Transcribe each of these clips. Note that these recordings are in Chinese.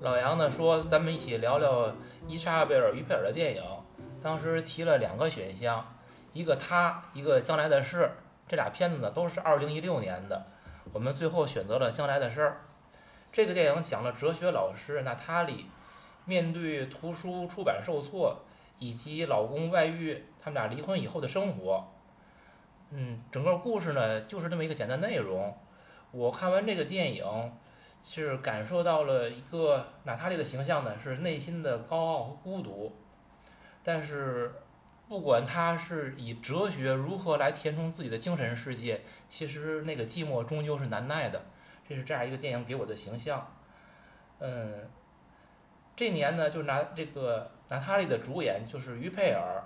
老杨呢说，咱们一起聊聊伊莎贝尔·于佩尔的电影。当时提了两个选项，一个他，一个将来的事。这俩片子呢都是2016年的，我们最后选择了将来的事儿。这个电影讲了哲学老师娜塔莉面对图书出版受挫以及老公外遇，他们俩离婚以后的生活。嗯，整个故事呢就是这么一个简单内容。我看完这个电影。是感受到了一个娜塔莉的形象呢，是内心的高傲和孤独。但是，不管他是以哲学如何来填充自己的精神世界，其实那个寂寞终究是难耐的。这是这样一个电影给我的形象。嗯，这年呢，就拿这个娜塔莉的主演就是于佩尔，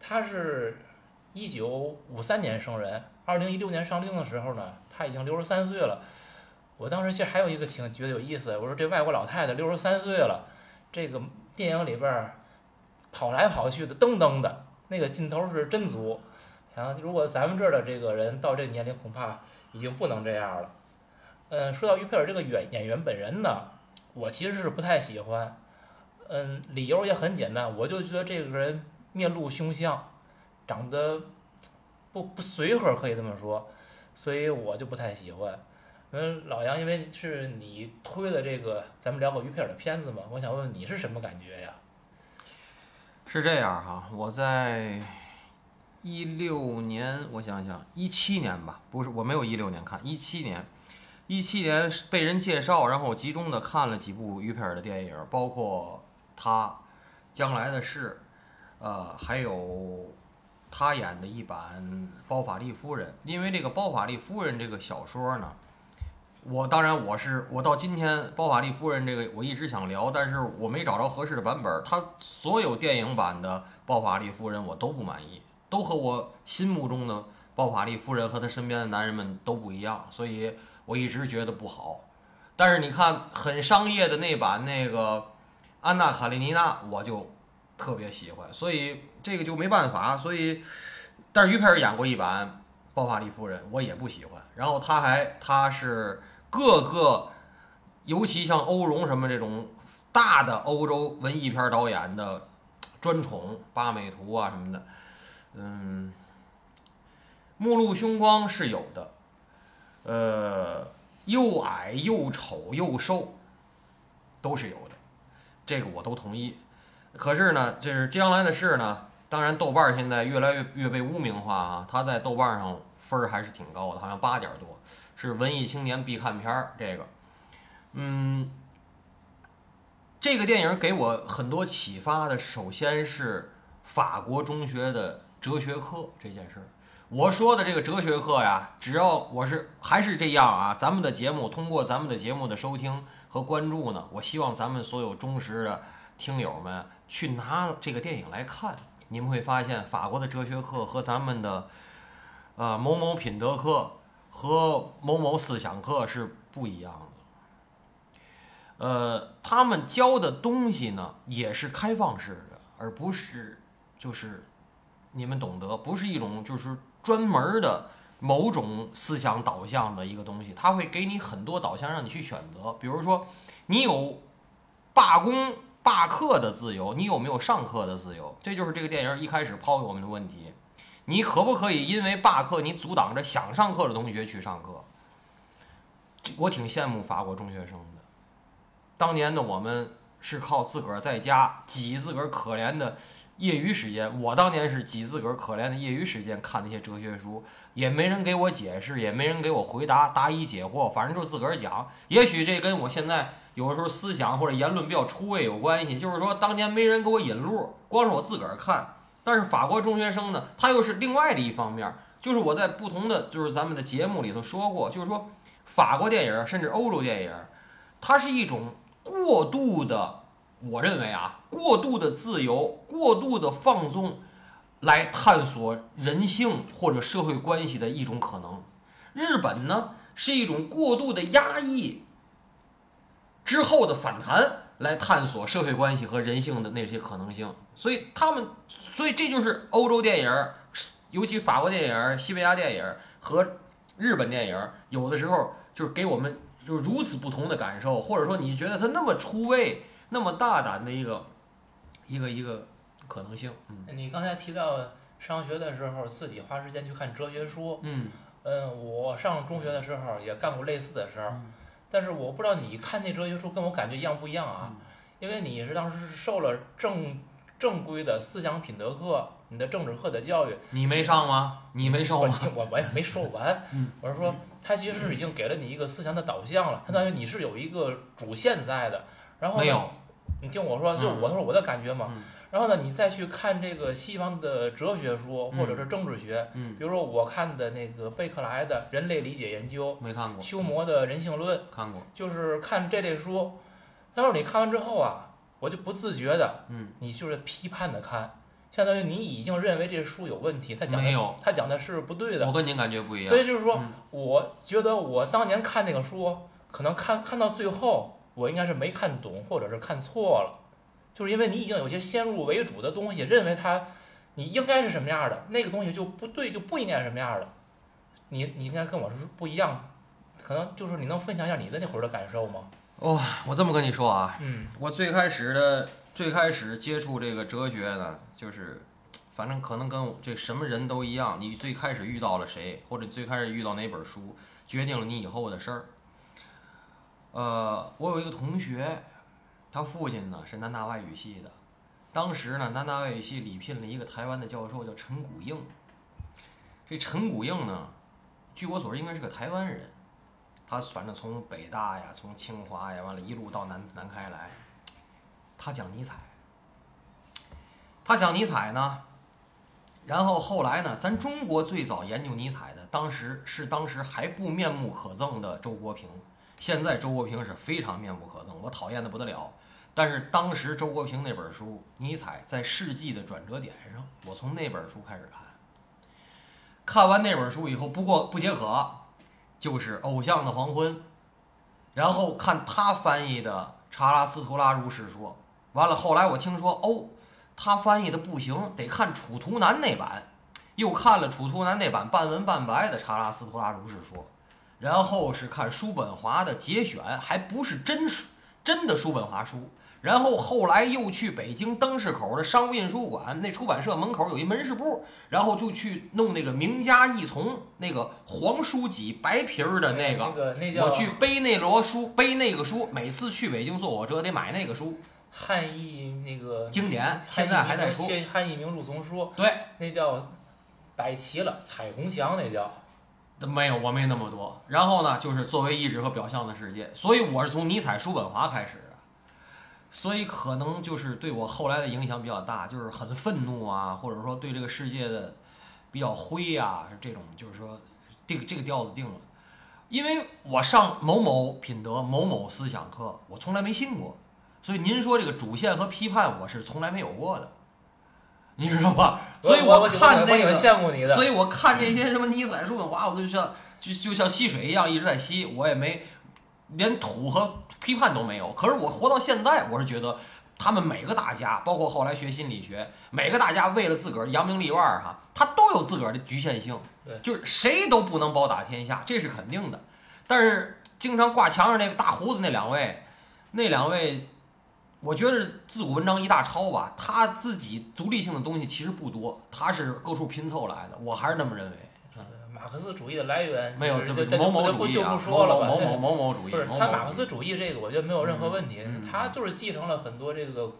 他是一九五三年生人，二零一六年上映的时候呢，他已经六十三岁了。我当时其实还有一个挺觉得有意思，我说这外国老太太六十三岁了，这个电影里边跑来跑去的噔噔的那个劲头是真足。然后如果咱们这儿的这个人到这个年龄，恐怕已经不能这样了。嗯，说到于佩尔这个演演员本人呢，我其实是不太喜欢。嗯，理由也很简单，我就觉得这个人面露凶相，长得不不随和，可以这么说，所以我就不太喜欢。嗯，老杨，因为是你推的这个，咱们聊过于佩尔的片子嘛，我想问问你是什么感觉呀？是这样哈，我在一六年，我想想，一七年吧，不是，我没有一六年看，一七年，一七年被人介绍，然后集中的看了几部于佩尔的电影，包括他《将来的事》，呃，还有他演的一版《包法利夫人》，因为这个《包法利夫人》这个小说呢。我当然我是我到今天《包法利夫人》这个我一直想聊，但是我没找着合适的版本。他所有电影版的《包法利夫人》我都不满意，都和我心目中的包法利夫人和她身边的男人们都不一样，所以我一直觉得不好。但是你看很商业的那版那个《安娜卡列尼娜》，我就特别喜欢，所以这个就没办法。所以，但是于佩尔演过一版《包法利夫人》，我也不喜欢。然后他还他是。各个，尤其像欧荣什么这种大的欧洲文艺片导演的专宠，八美图啊什么的，嗯，目露凶光是有的，呃，又矮又丑又瘦，都是有的，这个我都同意。可是呢，就是将来的事呢，当然豆瓣现在越来越越被污名化啊，他在豆瓣上分儿还是挺高的，好像八点多。是文艺青年必看片儿，这个，嗯，这个电影给我很多启发的，首先是法国中学的哲学课这件事儿。我说的这个哲学课呀，只要我是还是这样啊，咱们的节目通过咱们的节目的收听和关注呢，我希望咱们所有忠实的听友们去拿这个电影来看，你们会发现法国的哲学课和咱们的呃某某品德课。和某某思想课是不一样的，呃，他们教的东西呢也是开放式的，而不是就是你们懂得，不是一种就是专门的某种思想导向的一个东西，他会给你很多导向让你去选择，比如说你有罢工罢课的自由，你有没有上课的自由？这就是这个电影一开始抛给我们的问题。你可不可以因为罢课，你阻挡着想上课的同学去上课？我挺羡慕法国中学生的。当年的我们是靠自个儿在家挤自个儿可怜的业余时间。我当年是挤自个儿可怜的业余时间看那些哲学书，也没人给我解释，也没人给我回答答疑解惑，反正就自个儿讲。也许这跟我现在有的时候思想或者言论比较出位有关系。就是说，当年没人给我引路，光是我自个儿看。但是法国中学生呢，他又是另外的一方面，就是我在不同的就是咱们的节目里头说过，就是说法国电影甚至欧洲电影，它是一种过度的，我认为啊，过度的自由、过度的放纵，来探索人性或者社会关系的一种可能。日本呢，是一种过度的压抑之后的反弹。来探索社会关系和人性的那些可能性，所以他们，所以这就是欧洲电影，尤其法国电影、西班牙电影和日本电影有的时候就是给我们就是如此不同的感受，或者说你觉得它那么出位、那么大胆的一个一个一个可能性。嗯你刚才提到上学的时候自己花时间去看哲学书，嗯嗯，我上中学的时候也干过类似的事儿，嗯但是我不知道你看那哲学书跟我感觉一样不一样啊？因为你是当时是受了正正规的思想品德课，你的政治课的教育，你没上吗？你没受我吗？我我也没说完 嗯，我是说，他其实是已经给了你一个思想的导向了，相当于你是有一个主线在的。然后没有，你听我说，就嗯我说我的感觉嘛。嗯然后呢，你再去看这个西方的哲学书或者是政治学，嗯，比如说我看的那个贝克莱的《人类理解研究》，没看过，休谟的《人性论》，看过。就是看这类书。但是你看完之后啊，我就不自觉的，嗯，你就是批判的看，相当于你已经认为这书有问题，他讲的没有他讲的是不对的我。跟您感觉不一样。所以就是说，嗯我觉得我当年看那个书，可能看看到最后，我应该是没看懂，或者是看错了，就是因为你已经有些先入为主的东西，认为它你应该是什么样的，那个东西就不对，就不应该是什么样的。你你应该跟我是不一样，可能就是你能分享一下你的那会儿的感受吗？哦、我这么跟你说啊，嗯我最开始的最开始接触这个哲学呢，就是，反正可能跟我这什么人都一样，你最开始遇到了谁，或者最开始遇到哪本书，决定了你以后的事儿。呃，我有一个同学，他父亲呢是南大外语系的，当时呢南大外语系礼聘了一个台湾的教授叫陈谷应。这陈谷应呢，据我所知应该是个台湾人，他反正从北大呀，从清华呀，完了一路到南南开来，他讲尼采，他讲尼采呢，然后后来呢，咱中国最早研究尼采的，当时是当时还不面目可憎的周国平，现在周国平是非常面目可憎，我讨厌的不得了。但是当时周国平那本书《尼采在世纪的转折点上》，我从那本书开始看，看完那本书以后，不过不解渴，就是《偶像的黄昏》，然后看他翻译的《查拉斯图拉如是说》，完了后来我听说哦，他翻译的不行，得看楚图南那版，又看了楚图南那版半文半白的《查拉斯图拉如是说》，然后是看叔本华的节选，还不是真书真的叔本华书。然后后来又去北京灯市口的商务印书馆，那出版社门口有一门市部，然后就去弄那个名家译丛，那个黄书脊白皮儿的那个那个。那叫我去背那摞书，背那个书，每次去北京坐火车得买那个书，汉译那个经典，现在还在出。名汉译名著丛书，对，那叫摆齐了彩虹墙，那叫。没有，我没那么多。然后呢，就是作为意志和表象的世界，所以我是从尼采、叔本华开始的，所以可能就是对我后来的影响比较大，就是很愤怒啊，或者说对这个世界的比较灰啊，这种就是说这个这个调子定了。因为我上某某品德、某某思想课，我从来没信过，所以您说这个主线和批判，我是从来没有过的，你知道吧？所以我我看那个羡慕你的，所以我看这些什么尼采、叔本华，我就像就就像吸水一样一直在吸，我也没连土和批判都没有。可是我活到现在，我是觉得他们每个大家，包括后来学心理学，每个大家为了自个儿扬名立万儿哈，他都有自个儿的局限性对，就是谁都不能包打天下，这是肯定的。但是经常挂墙上那个大胡子那两位，那两位。我觉得自古文章一大抄吧，他自己独立性的东西其实不多，他是各处拼凑来的，我还是那么认为。马克思主义的来源没有就是这这某某就不就主义啊，不说了吧。某某某某某主义，不是他马克思主义这个，我觉得没有任何问题他就是继承了很多这个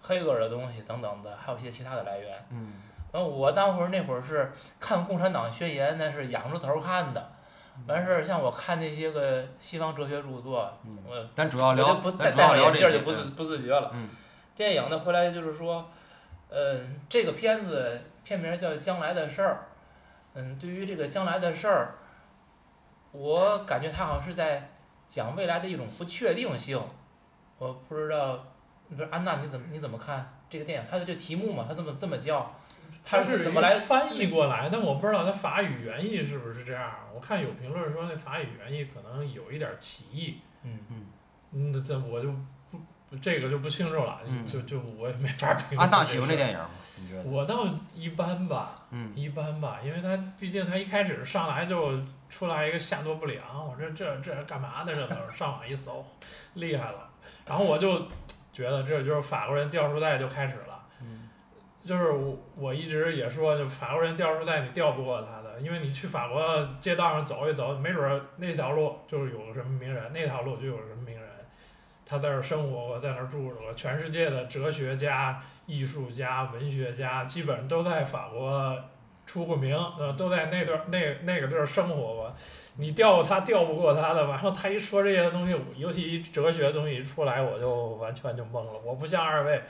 黑格尔的东西等等的，还有一些其他的来源。嗯然后我当会儿那会儿是看《共产党宣言》，那是仰着头看的。完事儿，像我看那些个西方哲学著作，嗯，我咱主要聊，不戴戴眼镜儿就不自不自觉了。嗯电影呢，回来就是说，嗯，这个片子片名叫《将来的事儿》。嗯，对于这个将来的事儿，我感觉他好像是在讲未来的一种不确定性。我不知道，你说安娜你怎么你怎么看这个电影？它的这题目嘛，它这么这么叫，它是是怎么来翻译过来？但我不知道它法语原意是不是这样。我看有评论说那法语原意可能有一点歧义。嗯嗯，那这我就不这个就不清楚了，嗯就就我也没法评论。安娜喜欢这电影吗？你觉得？我倒一般吧，嗯一般吧，因为他毕竟他一开始上来就出来一个下多不良，我这这这干嘛的这都是上网一搜，厉害了。然后我就觉得这就是法国人掉书袋就开始了，嗯就是我我一直也说，就法国人掉书袋你掉不过他的，因为你去法国街道上走一走，没准儿那条路就是有个什么名人，那条路就有什他在那儿生活过，在那儿住着，全世界的哲学家、艺术家、文学家基本都在法国出过名，呃，都在那段那那个地儿生活过。你调他调不过他的，完后他一说这些东西，尤其一哲学的东西一出来，我就完全就懵了。我不像二位，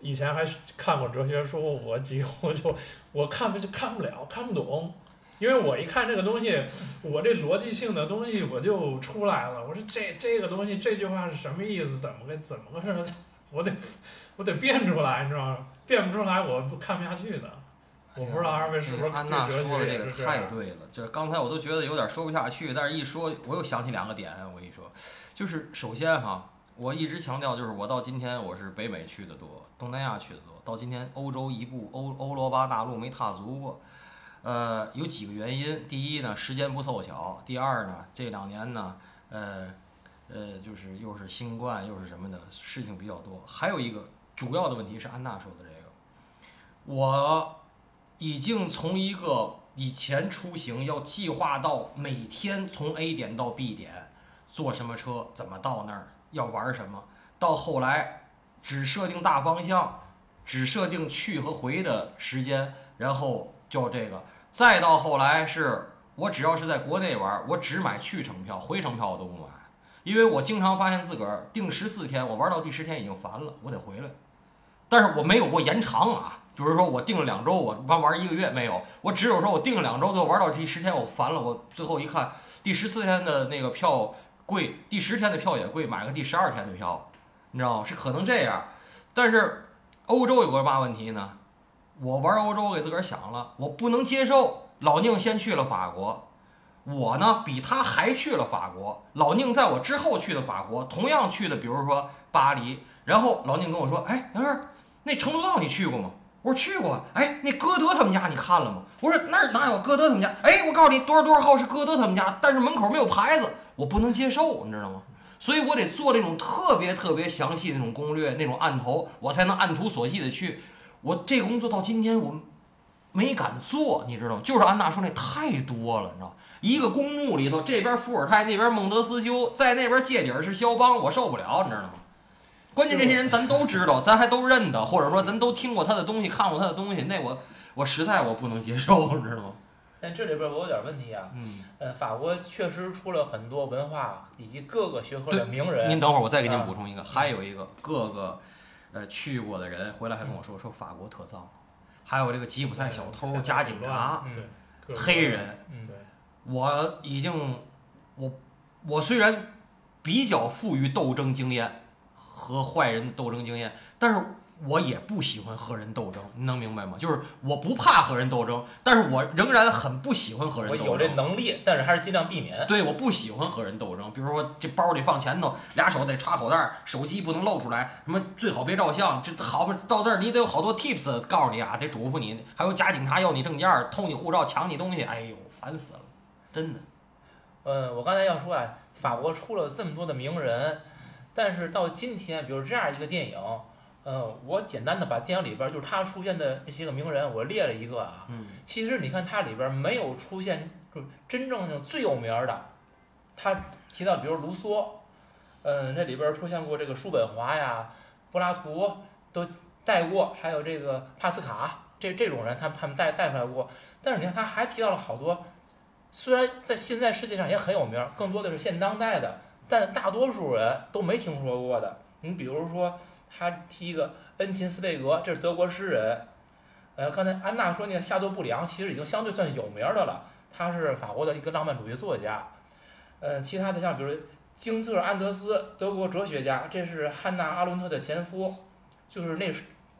以前还看过哲学书，我几乎就我看不就看不了，看不懂，因为我一看这个东西，我这逻辑性的东西我就出来了。我说这这个东西这句话是什么意思？怎么个怎么个事儿？我得我得变出来，你知道吗？变不出来我不看不下去的。我不知道二位是不是安娜说的这个？太对了，这刚才我都觉得有点说不下去，但是一说我又想起两个点，我跟你说，就是首先哈，我一直强调就是我到今天我是北美去的多，东南亚去的多，到今天欧洲一步欧欧罗巴大陆没踏足过，呃，有几个原因，第一呢时间不凑巧，第二呢这两年呢，呃呃就是又是新冠又是什么的事情比较多，还有一个主要的问题是安娜说的这个，我。已经从一个以前出行要计划到每天从 A 点到 B 点，坐什么车，怎么到那儿，要玩什么，到后来只设定大方向，只设定去和回的时间，然后就这个，再到后来是我只要是在国内玩，我只买去程票，回程票我都不买，因为我经常发现自个儿定十四天，我玩到第十天已经烦了，我得回来，但是我没有过延长啊。就是说我定了两周，我玩玩一个月没有，我只有说我定了两周，最后玩到第十天我烦了，我最后一看第十四天的那个票贵，第十天的票也贵，买个第十二天的票，你知道吗？是可能这样，但是欧洲有个嘛问题呢？我玩欧洲，我给自个儿想了，我不能接受老宁先去了法国，我呢比他还去了法国，老宁在我之后去的法国，同样去的，比如说巴黎，然后老宁跟我说，哎，杨儿，那成都道你去过吗？我说去过，哎，那歌德他们家你看了吗？我说那儿哪有歌德他们家？哎，我告诉你，多少多少号是歌德他们家，但是门口没有牌子，我不能接受，你知道吗？所以我得做那种特别特别详细那种攻略，那种案头，我才能按图索骥的去。我这工作到今天我没敢做，你知道吗？就是安娜说那太多了，你知道，一个公墓里头，这边伏尔泰，那边孟德斯鸠，在那边界底儿是肖邦，我受不了，你知道吗？关键这些人咱都知道，咱还都认得，或者说咱都听过他的东西，看过他的东西，那我我实在我不能接受，你知道吗？但这里边我有点问题啊，嗯，呃，法国确实出了很多文化以及各个学科的名人。您等会儿，我再给您啊补充一个，还有一个各个呃去过的人回来还跟我说，说法国特脏，还有这个吉普赛小偷、加警察、黑人，嗯对，我已经我我虽然比较富于斗争经验和坏人的斗争经验，但是我也不喜欢和人斗争，你能明白吗？就是我不怕和人斗争，但是我仍然很不喜欢和人斗争。我有这能力，但是还是尽量避免。对，我不喜欢和人斗争。比如说，这包里放钱头，俩手得插口袋儿，手机不能露出来，什么最好别照相。这好吧，到那儿你得有好多 tips 告诉你啊，得嘱咐你。还有假警察要你证件儿，偷你护照，抢你东西，哎呦，烦死了，真的。嗯，我刚才要说啊，法国出了这么多的名人，但是到今天，比如这样一个电影，嗯，我简单的把电影里边就是他出现的那些个名人，我列了一个啊。嗯其实你看它里边没有出现就真正的最有名儿的，他提到比如卢梭，嗯，这里边出现过这个叔本华呀、柏拉图都带过，还有这个帕斯卡这这种人，他们他们带带出来过。但是你看他还提到了好多，虽然在现在世界上也很有名儿，更多的是现当代的，但大多数人都没听说过的。你比如说，他提一个恩琴斯贝格，这是德国诗人。呃，刚才安娜说那个夏多布里昂其实已经相对算有名的了，他是法国的一个浪漫主义作家。呃，其他的像比如京特安德斯，德国哲学家，这是汉娜阿伦特的前夫，就是那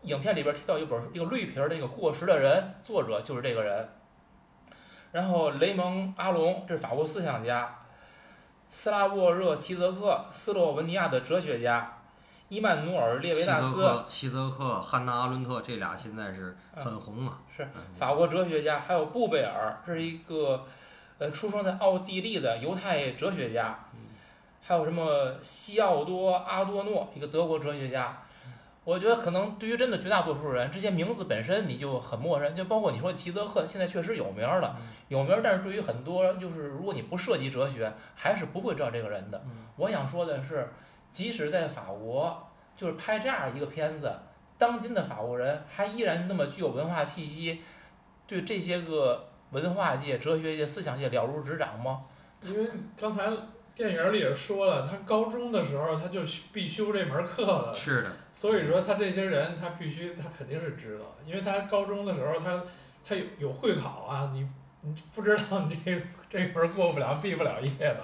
影片里边提到一本一个绿皮儿的一个过时的人，作者就是这个人。然后雷蒙阿隆，这是法国思想家。斯拉沃热齐泽克，斯洛文尼亚的哲学家。伊曼努尔·列维纳斯，泽克、希泽克、汉娜·阿伦特这俩现在是很红啊。是嗯法国哲学家，还有布贝尔，这是一个呃出生在奥地利的犹太哲学家，还有什么西奥多·阿多诺，一个德国哲学家。我觉得可能对于真的绝大多数人，这些名字本身你就很陌生，就包括你说齐泽克，现在确实有名了，有名，但是对于很多就是如果你不涉及哲学，还是不会知道这个人的。我想说的是，即使在法国，就是拍这样一个片子，当今的法国人还依然那么具有文化气息，对这些个文化界、哲学界、思想界了如指掌吗？因为刚才电影里也说了，他高中的时候他就必修这门课了，是的，所以说他这些人他必须他肯定是知道，因为他高中的时候他他有有会考啊，你你不知道你这这门过不了毕不了业的，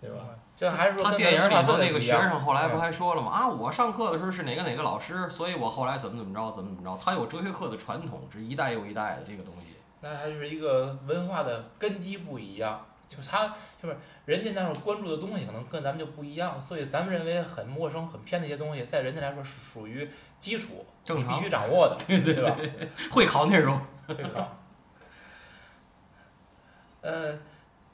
对吧？这还是说他电影里头那个学生后来不嗯还说了吗？啊，我上课的时候是哪个哪个老师，所以我后来怎么怎么着，怎么怎么着。他有哲学课的传统，是一代又一代的这个东西。那还是一个文化的根基不一样，就是他就是人家那会儿关注的东西可能跟咱们就不一样，所以咱们认为很陌生、很偏的一些东西，在人家来说是属于基础，正常你必须掌握的，对对对吧？会考内容，对吧？呃，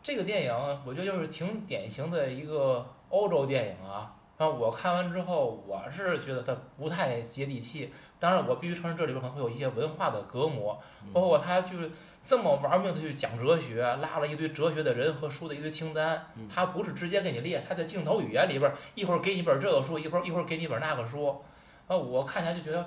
这个电影我觉得就是挺典型的一个欧洲电影啊。然后我看完之后，我是觉得它不太接地气。当然，我必须承认这里边可能会有一些文化的隔膜，包括他就是这么玩命的去讲哲学，拉了一堆哲学的人和书的一堆清单。他不是直接给你列，他在镜头语言里边一会儿给你本这个书，一会儿一会儿给你本那个书。啊，我看起来就觉得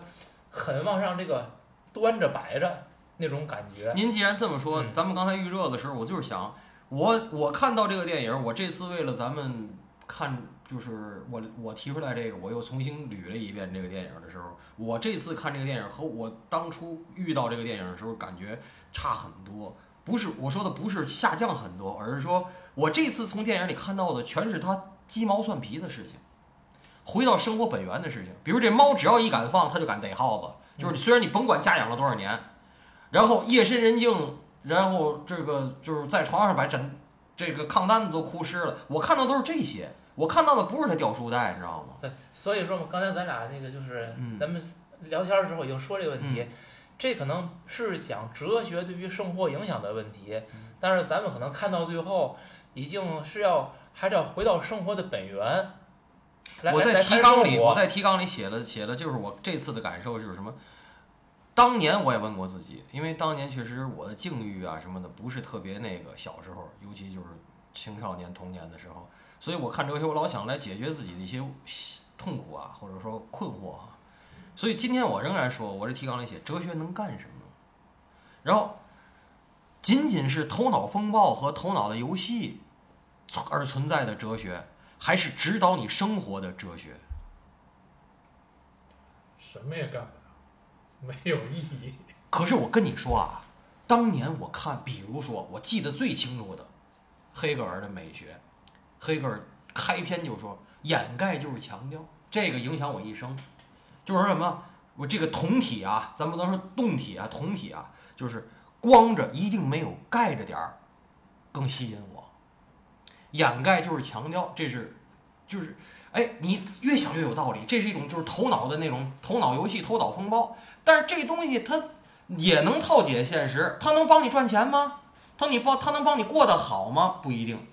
很往上这个端着摆着那种感觉。您既然这么说，嗯咱们刚才预热的时候，我就是想，我我看到这个电影，我这次为了咱们看，就是我我提出来这个，我又重新捋了一遍这个电影的时候，我这次看这个电影和我当初遇到这个电影的时候感觉差很多。不是我说的不是下降很多，而是说我这次从电影里看到的全是他鸡毛蒜皮的事情，回到生活本源的事情。比如这猫只要一敢放，它就敢逮耗子。就是虽然你甭管家养了多少年，然后夜深人静，然后这个就是在床上把枕这个炕单子都哭湿了。我看到都是这些，我看到的不是他掉书袋，你知道吗？对，所以说嘛，刚才咱俩那个就是嗯咱们聊天的时候已经说这个问题，这可能是讲哲学对于生活影响的问题，嗯但是咱们可能看到最后，已经是要还是要回到生活的本源。我在提纲里，我在提纲里写了写了，就是我这次的感受就是什么？当年我也问过自己，因为当年确实我的境遇啊什么的不是特别那个，小时候，尤其就是青少年童年的时候，所以我看哲学，我老想来解决自己的一些痛苦啊，或者说困惑啊。所以今天我仍然说，我这提纲里写哲学能干什么？然后，仅仅是头脑风暴和头脑的游戏而存在的哲学，还是指导你生活的哲学？什么也干不了，没有意义。可是我跟你说啊，当年我看，比如说，我记得最清楚的，黑格尔的美学，黑格尔开篇就说，掩盖就是强调，这个影响我一生。就是说什么，我这个酮体啊，咱不能说动体啊，酮体啊，就是光着一定没有盖着点儿更吸引我。掩盖就是强调，这是就是哎，你越想越有道理，这是一种就是头脑的那种头脑游戏、头脑风暴。但是这东西它也能套解现实，它能帮你赚钱吗？它你帮它能帮你过得好吗？不一定，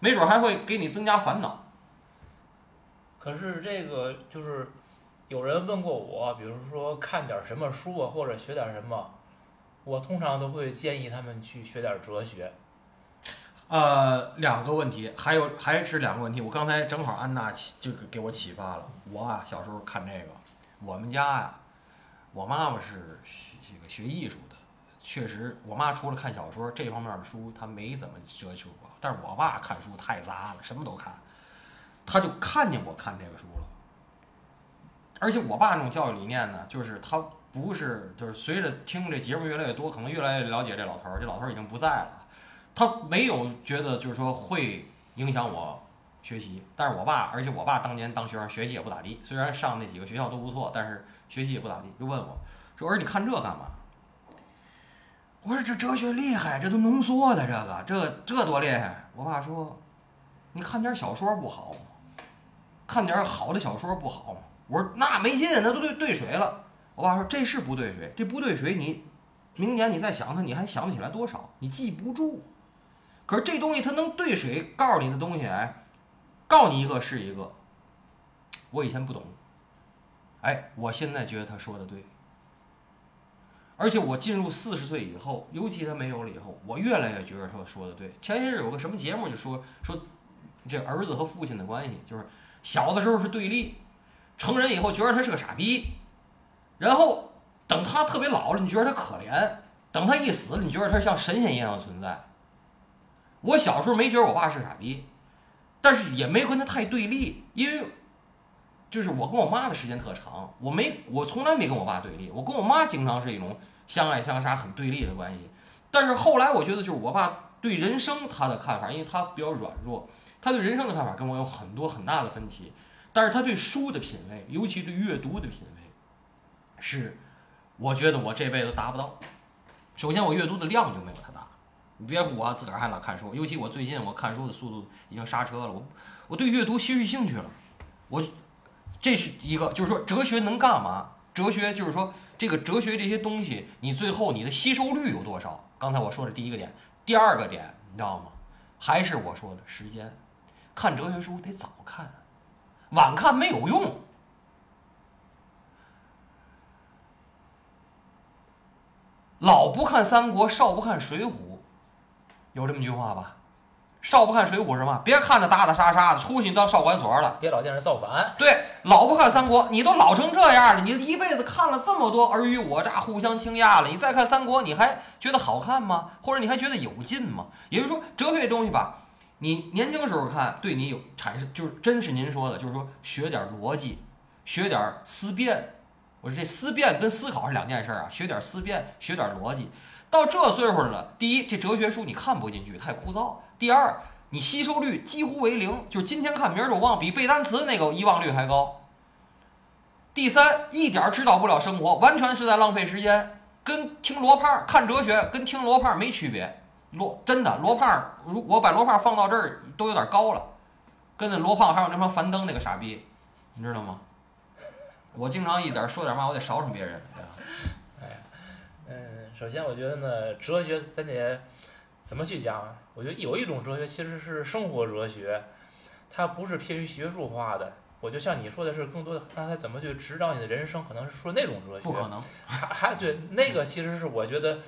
没准还会给你增加烦恼。可是这个就是有人问过我，比如说看点什么书啊，或者学点什么，我通常都会建议他们去学点哲学。呃，两个问题，还有还是两个问题。我刚才正好安娜启就给我启发了。我啊，小时候看这个，我们家呀、我妈妈是学这个学艺术的，确实，我妈除了看小说这方面的书，她没怎么奢求过。但是我爸看书太杂了，什么都看，他就看见我看这个书了。而且我爸那种教育理念呢，就是他不是就是随着听这节目越来越多，可能越来越了解这老头儿。这老头儿已经不在了。他没有觉得就是说会影响我学习，但是我爸，而且我爸当年当学生学习也不咋地，虽然上那几个学校都不错，但是学习也不咋地，就问我说：“儿，你看这干嘛？”我说：“这哲学厉害，这都浓缩的，这个这这多厉害。”我爸说：“你看点小说不好吗？看点好的小说不好吗？我说那没劲，那都兑兑水了。我爸说这是不兑水，这不兑水你明年你再想它，你还想不起来多少，你记不住。可是这东西它能兑水，告诉你的东西，哎，告你一个是一个。我以前不懂，哎，我现在觉得他说的对。而且我进入四十岁以后，尤其他没有了以后，我越来越觉得他说的对。前些日有个什么节目就说说，这儿子和父亲的关系，就是小的时候是对立，成人以后觉得他是个傻逼，然后等他特别老了，你觉得他可怜，等他一死，你觉得他像神仙一样的存在。我小时候没觉得我爸是傻逼，但是也没跟他太对立，因为就是我跟我妈的时间特长，我没我从来没跟我爸对立，我跟我妈经常是一种相爱相杀、很对立的关系。但是后来我觉得，就是我爸对人生他的看法，因为他比较软弱，他对人生的看法跟我有很多很大的分歧。但是他对书的品味，尤其对阅读的品味，是我觉得我这辈子达不到。首先，我阅读的量就没有他大。你别我，自个儿还老看书，尤其我最近我看书的速度已经刹车了。我我对阅读失去兴趣了。我这是一个，就是说哲学能干嘛？哲学就是说这个哲学这些东西，你最后你的吸收率有多少？刚才我说的第一个点，第二个点你知道吗？还是我说的时间，看哲学书得早看，晚看没有用。老不看三国，少不看水浒，有这么句话吧？少不看水浒是嘛？别看那打打杀杀的，出去你到少管所了。别老惦着造反。对，老不看三国，你都老成这样了，你一辈子看了这么多尔虞我诈、互相倾轧了，你再看三国，你还觉得好看吗？或者你还觉得有劲吗？也就是说，哲学这东西吧，你年轻时候看，对你有产生，就是真是您说的，就是说学点逻辑，学点思辨。我说这思辨跟思考是两件事啊，学点思辨，学点逻辑。到这岁数了，第一，这哲学书你看不进去，太枯燥；第二，你吸收率几乎为零，就今天看明儿就忘，比背单词那个遗忘率还高。第三，一点指导不了生活，完全是在浪费时间，跟听罗胖看哲学跟听罗胖没区别。罗真的罗胖，如我把罗胖放到这儿都有点高了，跟那罗胖还有那帮樊登那个傻逼，你知道吗？我经常一点说点嘛，我得少什别人，首先我觉得呢，哲学咱得怎么去讲啊？我觉得有一种哲学其实是生活哲学，它不是偏于学术化的。我就像你说的是，更多的让它怎么去指导你的人生，可能是说那种哲学。不可能。还还对那个其实是我觉得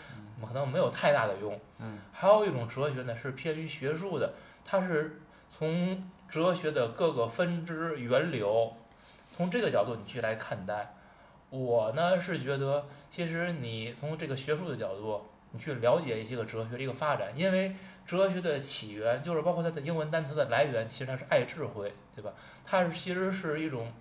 可能没有太大的用。嗯。还有一种哲学呢是偏于学术的，它是从哲学的各个分支源流。从这个角度你去来看待，我呢是觉得，其实你从这个学术的角度，你去了解一些个哲学的一个发展，因为哲学的起源就是包括它的英文单词的来源，其实它是爱智慧，对吧？它是其实是一种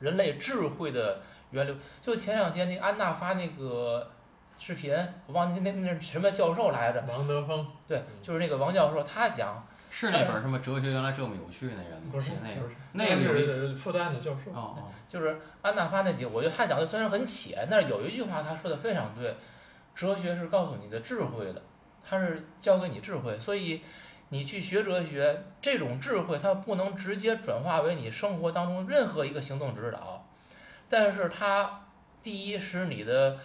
人类智慧的源流。就前两天那安娜发那个视频，我忘记那那什么教授来着？王德峰。对，就是那个王教授，他讲。是那本什么哲学原来这么有趣那人不是那个，那个是复旦的教授。哦哦，就是安娜发那集，我觉得他讲的虽然很浅，但是有一句话他说的非常对，哲学是告诉你的智慧的，它是教给你智慧，所以你去学哲学，这种智慧它不能直接转化为你生活当中任何一个行动指导，但是它第一使你的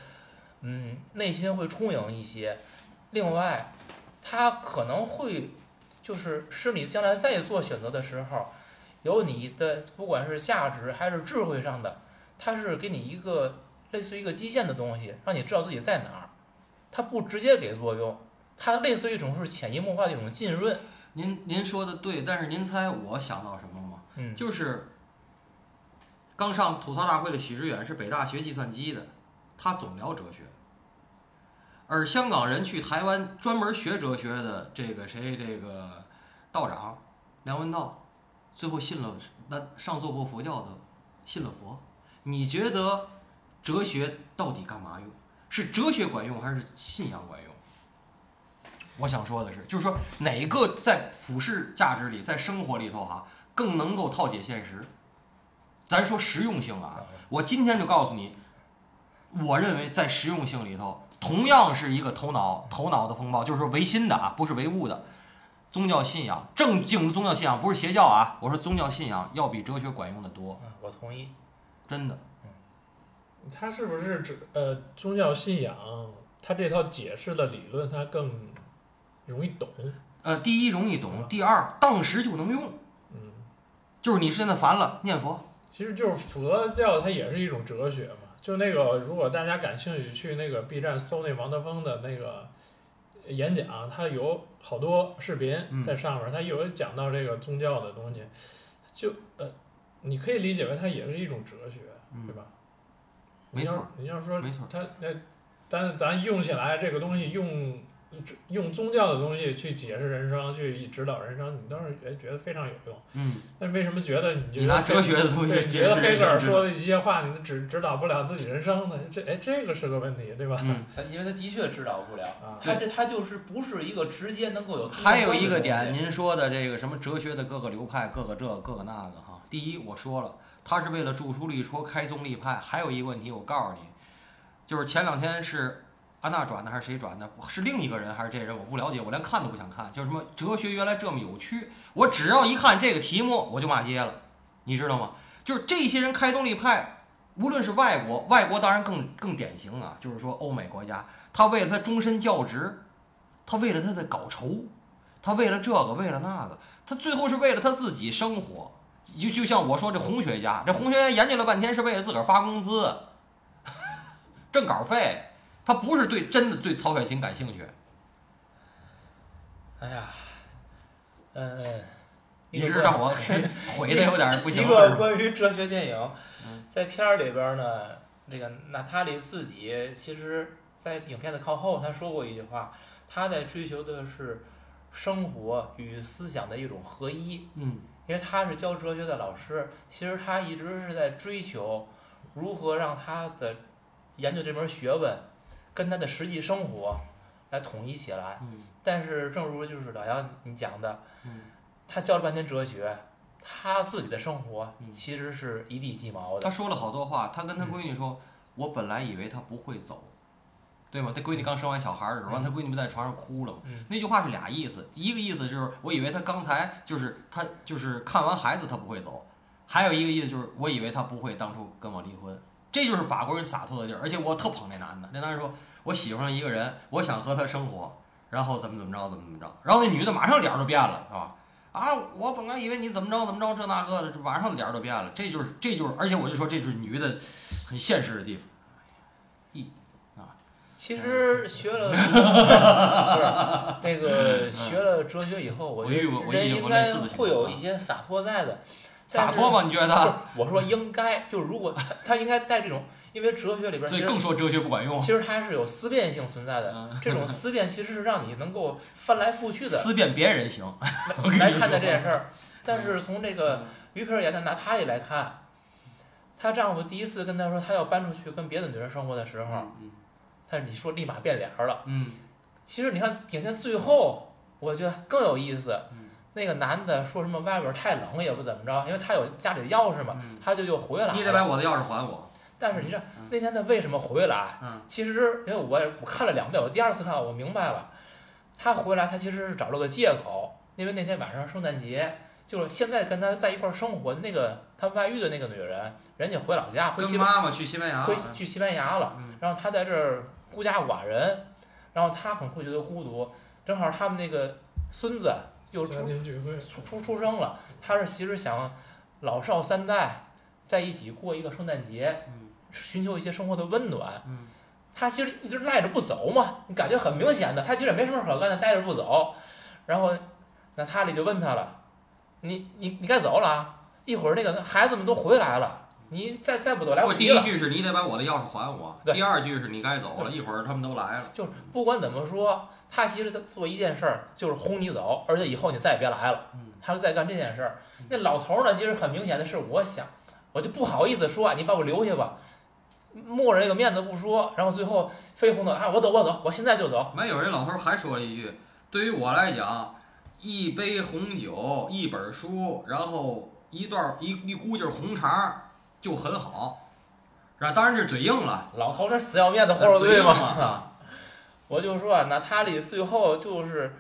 嗯内心会充盈一些，另外它可能会。就是是你将来再做选择的时候，有你的不管是价值还是智慧上的，它是给你一个类似于一个基线的东西，让你知道自己在哪儿。它不直接给作用，它类似于一种是潜移默化的一种浸润。您您说的对，但是您猜我想到什么吗？嗯，就是刚上吐槽大会的许知远是北大学计算机的，他总聊哲学。而香港人去台湾专门学哲学的这个谁这个道长梁文道，最后信了那上座过佛教的，信了佛。你觉得哲学到底干嘛用？是哲学管用还是信仰管用？我想说的是，就是说哪个在普世价值里，在生活里头哈更能够套解现实？咱说实用性啊，我今天就告诉你，我认为在实用性里头。同样是一个头脑头脑的风暴，就是说唯心的啊，不是唯物的。宗教信仰，正经的宗教信仰不是邪教啊，我说宗教信仰要比哲学管用的多，嗯，我同意。真的。他是不是指呃宗教信仰？他这套解释的理论，他更容易懂。呃，第一容易懂，第二当时就能用，嗯，就是你现在烦了念佛，其实就是佛教，它也是一种哲学嘛。就那个，如果大家感兴趣，去那个 B 站搜那王德峰的那个演讲，他有好多视频嗯在上面，他有讲到这个宗教的东西，就呃，你可以理解为它也是一种哲学，嗯对吧？没错，你要你要说没错。它那，但是咱用起来这个东西用用宗教的东西去解释人生，去指导人生，你倒是哎觉得非常有用。嗯，那为什么觉得你就你拿得哲学的东西对，你解觉得黑释人生，格尔说的一些话，你指指导不了自己人生呢？这哎，这个是个问题，对吧？嗯，因为他的确指导不了，啊，他这他就是不是一个直接能够有。还有一个点，您说的这个什么哲学的各个流派，各个这各个那个哈。第一，我说了，他是为了著书立说，开宗立派。还有一个问题，我告诉你，就是前两天是安娜转的还是谁转的？是另一个人还是这人？我不了解，我连看都不想看。就什么哲学原来这么有趣，我只要一看这个题目，我就骂街了，你知道吗？就是这些人开宗立派，无论是外国，外国当然更更典型啊，就是说欧美国家，他为了他终身教职，他为了他的搞酬。他为了这个，为了那个，他最后是为了他自己生活。就就像我说这红学家，这红学家研究了半天是为了自个儿发工资，挣稿费，他不是对真的对曹雪芹感兴趣。哎呀，嗯，一你个是让我给毁的有点不行一个。关于哲学电影嗯，在片儿里边儿呢，这个娜塔莉自己其实，在影片的靠后，她说过一句话，她在追求的是生活与思想的一种合一。嗯因为他是教哲学的老师，其实他一直是在追求如何让他的研究这门学问跟他的实际生活来统一起来。嗯但是，正如就是老杨你讲的，嗯他教了半天哲学，他自己的生活嗯其实是一地鸡毛的。他说了好多话，他跟他闺女说：“我本来以为他不会走，对吗？”他闺女刚生完小孩儿的时候，嗯他闺女不在床上哭了那句话是俩意思，一个意思就是我以为他刚才就是他就是看完孩子他不会走，还有一个意思就是我以为他不会当初跟我离婚，这就是法国人洒脱的地儿。而且我特捧那男的，那男的说我喜欢上一个人，我想和他生活，然后怎么怎么着怎么怎么着，然后那女的马上脸儿就变了，是吧？啊，我本来以为你怎么着怎么着这那个的，这马上脸儿就变了，这就是这就是，而且我就说这就是女的很现实的地方。其实学了，不是那个学了哲学以后，我人应该会有一些洒脱在的。洒脱吗？你觉得？我说应该，就是如果他他应该带这种，因为哲学里边所以更说哲学不管用。其实它是有思辨性存在的。嗯这种思辨其实是让你能够翻来覆去的思辨别人行，来看待这件事儿。但是从这个于佩尔演的娜塔莉来看，她丈夫第一次跟她说她要搬出去跟别的女人生活的时候，嗯但是你说立马变脸儿了。嗯其实你看影片最后，我觉得更有意思。嗯那个男的说什么外边太冷也不怎么着，因为他有家里的钥匙嘛，嗯，他就又回来了。你得把我的钥匙还我。但是你知道嗯那天他为什么回来？嗯其实因为我也我看了两遍，我第二次看我明白了，他回来他其实是找了个借口，因为那天晚上圣诞节，就是现在跟他在一块儿生活的那个他外遇的那个女人，人家回老家回妈妈去西班牙。回去西班牙了，嗯然后他在这儿孤家寡人，然后他可能会觉得孤独，正好他们那个孙子又出出出出生了，他是其实想老少三代在一起过一个圣诞节，嗯寻求一些生活的温暖。嗯他其实一直赖着不走嘛，你感觉很明显的，他其实也没什么可干的，待着不走。然后娜塔莉就问他了：“你你你该走了啊？一会儿那个孩子们都回来了，你再再不走来我第一不及了。句是你得把我的钥匙还我，第二句是你该走了，一会儿他们都来了。”就是不管怎么说，他其实他做一件事儿就是轰你走，而且以后你再也别来了。嗯他是在干这件事儿。那老头儿呢，其实很明显的是，我想，我就不好意思说啊，你把我留下吧，默着那个面子不说，然后最后飞轰的啊，我走我走，我现在就走。没有人老头还说了一句：“对于我来讲，一杯红酒，一本书，然后一段一一估劲儿红肠就很好。”是吧？当然这是嘴硬了，老头儿那死要面子活着嘴对吗？硬嘛。我就说啊，娜塔莉最后就是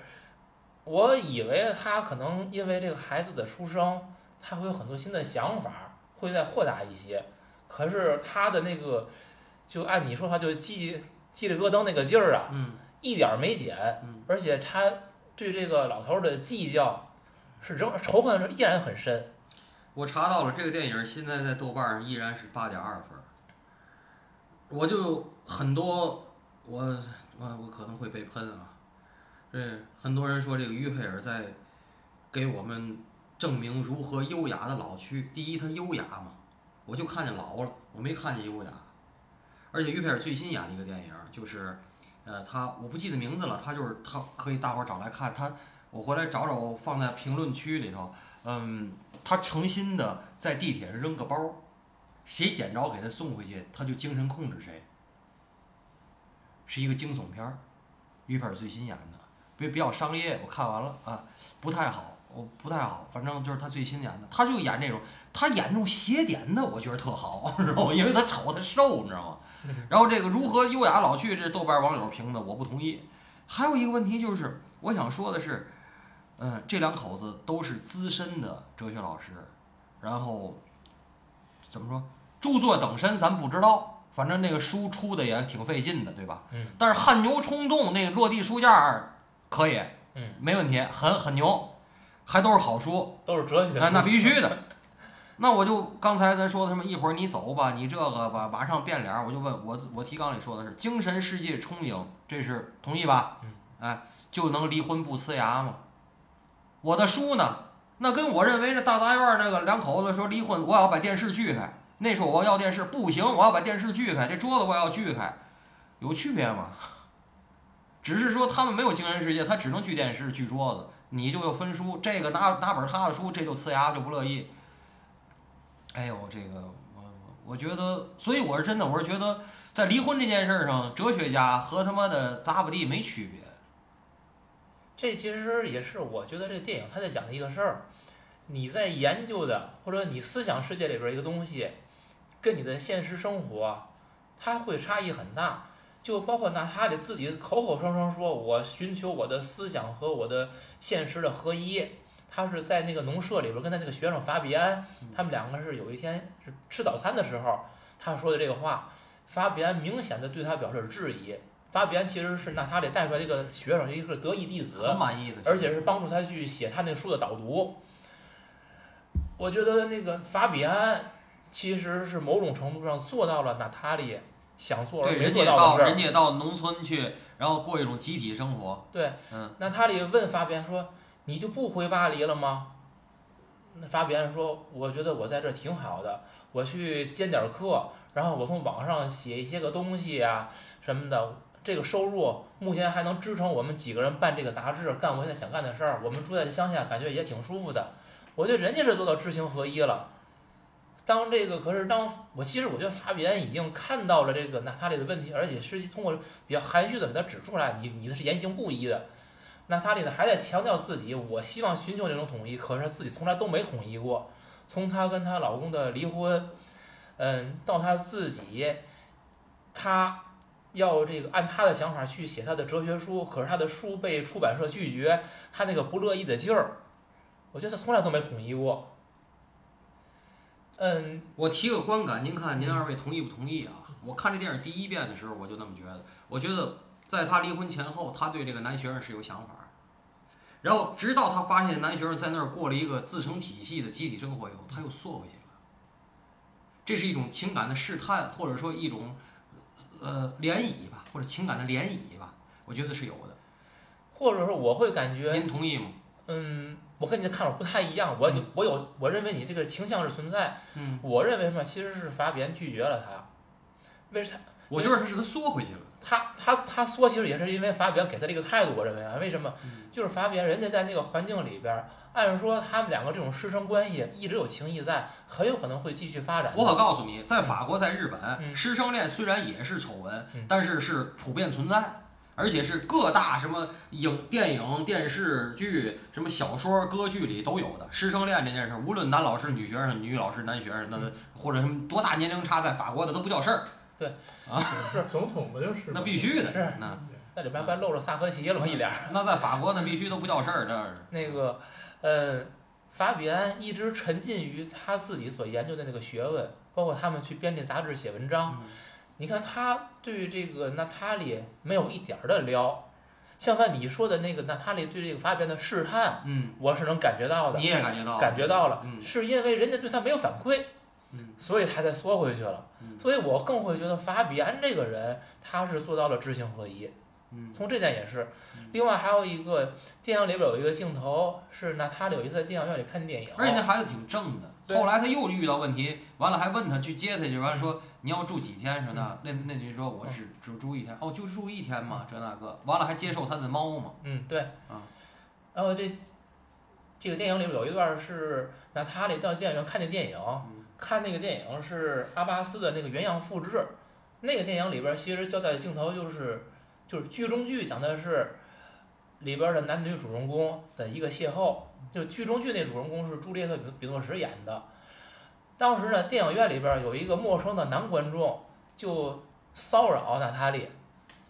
我以为她可能因为这个孩子的出生，她会有很多新的想法，会再豁达一些。可是她的那个，就按你说话，就叽叽里咯噔那个劲儿啊，嗯一点儿没减，嗯，而且她对这个老头儿的计较是仍仇恨是依然很深。我查到了，这个电影现在在豆瓣上依然是八点二分。我就很多，我我我可能会被喷啊。这很多人说这个于佩尔在给我们证明如何优雅的老去。第一，他优雅嘛，我就看见老了，我没看见优雅。而且于佩尔最新演了一个电影，就是，呃，他我不记得名字了，他就是他可以大伙儿找来看他，我回来找找，放在评论区里头。嗯，他诚心的在地铁上扔个包，谁捡着给他送回去，他就精神控制谁。是一个惊悚片儿，于佩尔最新演的，比比较商业，我看完了啊，不太好，我不太好，反正就是他最新演的，他就演这种，他演那种邪典的，我觉得特好，知道吗？因为他丑，他瘦，你知道吗？然后这个如何优雅老去，这豆瓣网友评的，我不同意。还有一个问题就是，我想说的是，嗯，这两口子都是资深的哲学老师，然后怎么说，著作等身咱不知道，反正那个书出的也挺费劲的，对吧？嗯。但是汗牛充栋那个落地书架儿可以，嗯，没问题，很很牛，还都是好书，都是哲学。啊，那必须的。那我就刚才咱说的什么，一会儿你走吧，你这个吧，马上变脸儿，我就问我我提纲里说的是精神世界充盈，这是同意吧？嗯哎，就能离婚不呲牙吗？我的书呢？那跟我认为那大杂院那个两口子说离婚，我要把电视锯开，那时候我要电视不行，我要把电视锯开，这桌子我要锯开，有区别吗？只是说他们没有精神世界，他只能锯电视、锯桌子，你就要分书，这个拿拿本他的书，这就呲牙就不乐意。哎呦，这个我我觉得，所以我是真的，我是觉得在离婚这件事上，哲学家和他妈的杂不地没区别。这其实也是我觉得这个电影他在讲的一个事儿，你在研究的或者你思想世界里边一个东西，跟你的现实生活，它会差异很大。就包括拿他的自己口口声声说，我寻求我的思想和我的现实的合一。他是在那个农舍里边跟他那个学生法比安，他们两个是有一天是吃早餐的时候，他说的这个话，法比安明显的对他表示质疑。法比安其实是纳塔里带出来的一个学生，一个得意弟子，很满意的，而且是帮助他去写他那个书的导读。我觉得那个法比安其实是某种程度上做到了娜塔莉想做而对，没人家做到的事儿。人家到农村去，然后过一种集体生活。对，嗯，娜塔莉问法比安说：“你就不回巴黎了吗？”那法比安说：“我觉得我在这儿挺好的，我去兼点儿课，然后我从网上写一些个东西啊什么的，这个收入目前还能支撑我们几个人办这个杂志，干我现在想干的事儿。我们住在乡下，感觉也挺舒服的。我觉得人家是做到知行合一了。当这个可是当我其实我觉得法比安已经看到了这个娜塔莉的问题，而且实际通过比较含蓄的给他指出来，你你的是言行不一的。娜塔莉呢还在强调自己，我希望寻求这种统一，可是自己从来都没统一过。从她跟她老公的离婚，嗯，到她自己，她要这个按她的想法去写她的哲学书，可是她的书被出版社拒绝，她那个不乐意的劲儿，我觉得她从来都没统一过。嗯，我提个观感，您看您二位同意不同意啊？我看这电影第一遍的时候，我就那么觉得。我觉得在他离婚前后，他对这个男学生是有想法，然后直到他发现男学生在那儿过了一个自成体系的集体生活以后，他又缩回去了。这是一种情感的试探，或者说一种呃涟漪吧，或者情感的涟漪吧，我觉得是有的。或者说我会感觉，您同意吗？嗯，我跟你的看法不太一样，我有嗯我有我认为你这个倾向是存在，嗯，我认为什么其实是法比安拒绝了他，为啥？我觉得他是他缩回去了。他他他缩，其实也是因为法比安给他这个态度，我认为啊，为什么？嗯就是法比安人家在那个环境里边儿，按说他们两个这种师生关系一直有情谊在，很有可能会继续发展。我可告诉你，在法国，在日本，嗯师生恋虽然也是丑闻，嗯但是是普遍存在，而且是各大什么影、电影、电视剧、什么小说、歌剧里都有的。师生恋这件事，无论男老师、女学生、女老师、男学生，那嗯或者什么多大年龄差，在法国的都不叫事儿，对啊是总统不就是吗？那必须的。是那那里边还露着萨科齐了吗一脸儿。那在法国那必须都不叫事儿，这是那个，呃，法比安一直沉浸于他自己所研究的那个学问，包括他们去编辑杂志、写文章。嗯你看他对这个娜塔莉没有一点儿的撩，相反你说的那个娜塔莉对这个法比安的试探，嗯，我是能感觉到的你，也感觉到感觉到了，嗯是因为人家对他没有反馈，嗯所以他才缩回去了。嗯所以我更会觉得法比安这个人，他是做到了知行合一。嗯从这点也是嗯。另外还有一个电影里边有一个镜头是娜塔莉有一次在电影院里看电影，而且那孩子挺正的。对后来他又遇到问题，完了还问他去接他去，完了说你要住几天什么的。那那女说我只只住一天，哦，就住一天嘛，这那个。完了还接受他的猫嘛。嗯，对。啊。然后这这个电影里边有一段是娜塔莉到电影院看那电影，嗯看那个电影是阿巴斯的那个原样复制。那个电影里边其实交代的镜头就是就是剧中剧讲的是里边的男女主人公的一个邂逅。就剧中剧那主人公是朱丽叶特·比比诺什演的。当时呢，电影院里边有一个陌生的男观众就骚扰娜塔莉，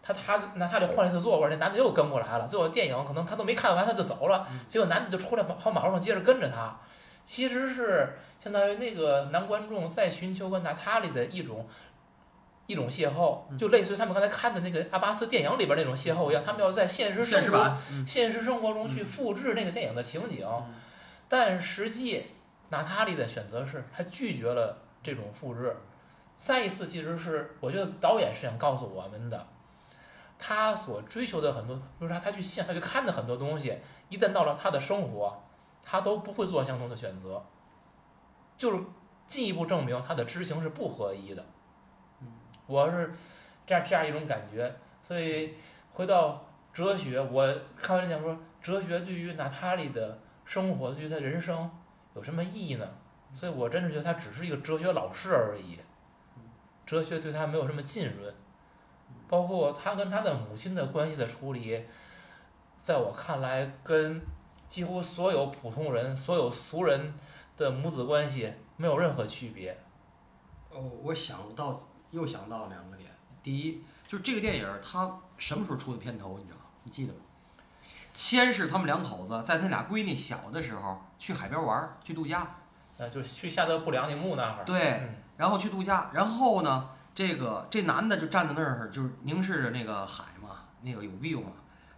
他他娜塔莉换了一次座位，那男的又跟过来了。最后电影可能他都没看完他就走了，结果男的就出来跑跑马路上接着跟着他。其实是相当于那个男观众在寻求跟娜塔莉的一种一种邂逅，就类似于他们刚才看的那个阿巴斯电影里边那种邂逅一样，他们要在现实生活现实，嗯。现实生活中去复制那个电影的情景，嗯。但实际娜塔莉的选择是她拒绝了这种复制。再一次，其实是我觉得导演是想告诉我们的，他所追求的很多，就是他他去现他去看的很多东西，一旦到了他的生活，他都不会做相同的选择，就是进一步证明他的知行是不合一的。我是这样这样一种感觉，所以回到哲学，我看完这讲说，哲学对于娜塔莉的生活，对于她人生有什么意义呢？所以我真是觉得他只是一个哲学老师而已，哲学对他没有什么浸润，包括他跟他的母亲的关系的处理，在我看来跟几乎所有普通人、所有俗人的母子关系没有任何区别。哦，我想到又想到两个点。第一，就是这个电影儿它什么时候出的片头，你知道吗？你记得吗？先是他们两口子在他俩闺女小的时候去海边玩儿，去度假，呃，就是去夏德布良那墓那儿，对，嗯然后去度假，然后呢，这个这男的就站在那儿，就是凝视着那个海嘛，那个有 view 嘛，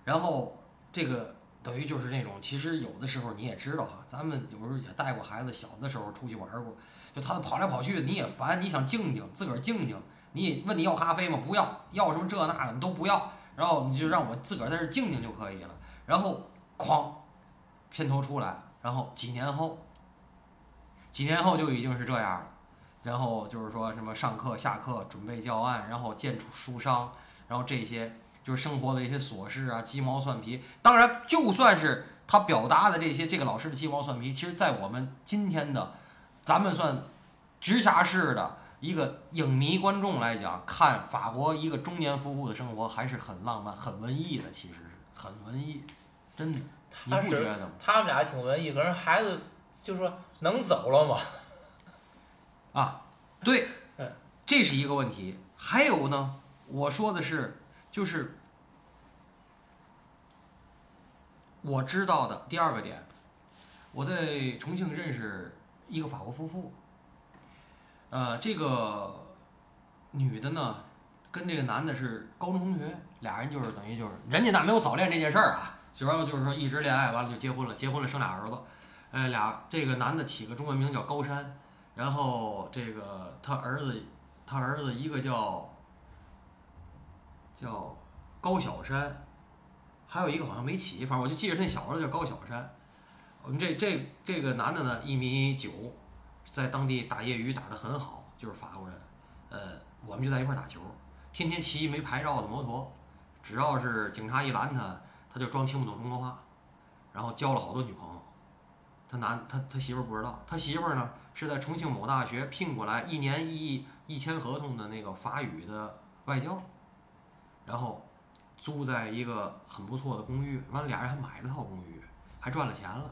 然后这个等于就是那种，其实有的时候你也知道哈，咱们有时候也带过孩子，小的时候出去玩过，就他跑来跑去，你也烦，你想静静，自个儿静静，你也问你要咖啡吗？不要，要什么这那的都不要，然后你就让我自个儿在这静静就可以了，然后哐，片头出来，然后几年后，几年后就已经是这样了。然后就是说什么上课、下课、准备教案，然后见出书商，然后这些就是生活的这些琐事啊、鸡毛蒜皮。当然，就算是他表达的这些，这个老师的鸡毛蒜皮，其实在我们今天的咱们算直辖市的一个影迷观众来讲，看法国一个中年夫妇的生活还是很浪漫、很文艺的，其实是很文艺，真的，你不觉得吗？他们俩挺文艺，可是孩子就说能走了吗？啊，对嗯，这是一个问题。还有呢，我说的是，就是我知道的第二个点，我在重庆认识一个法国夫妇，呃，这个女的呢，跟这个男的是高中同学，俩人就是等于就是人家那没有早恋这件事儿啊，主要就是说一直恋爱完了就结婚了，结婚了生俩儿子，呃，俩这个男的起个中文名叫高山。然后这个他儿子，他儿子一个叫叫高小山，还有一个好像没起，反正我就记着那小子叫高小山。我们这这这个男的呢，一米九，在当地打业余打得很好，就是法国人。呃，我们就在一块儿打球，天天骑没牌照的摩托，只要是警察一拦他，他就装听不懂中国话，然后交了好多女朋友。他男他他媳妇儿不知道，他媳妇儿呢是在重庆某大学聘过来，一年一一签合同的那个法语的外教，然后租在一个很不错的公寓，完了俩人还买了套公寓，还赚了钱了，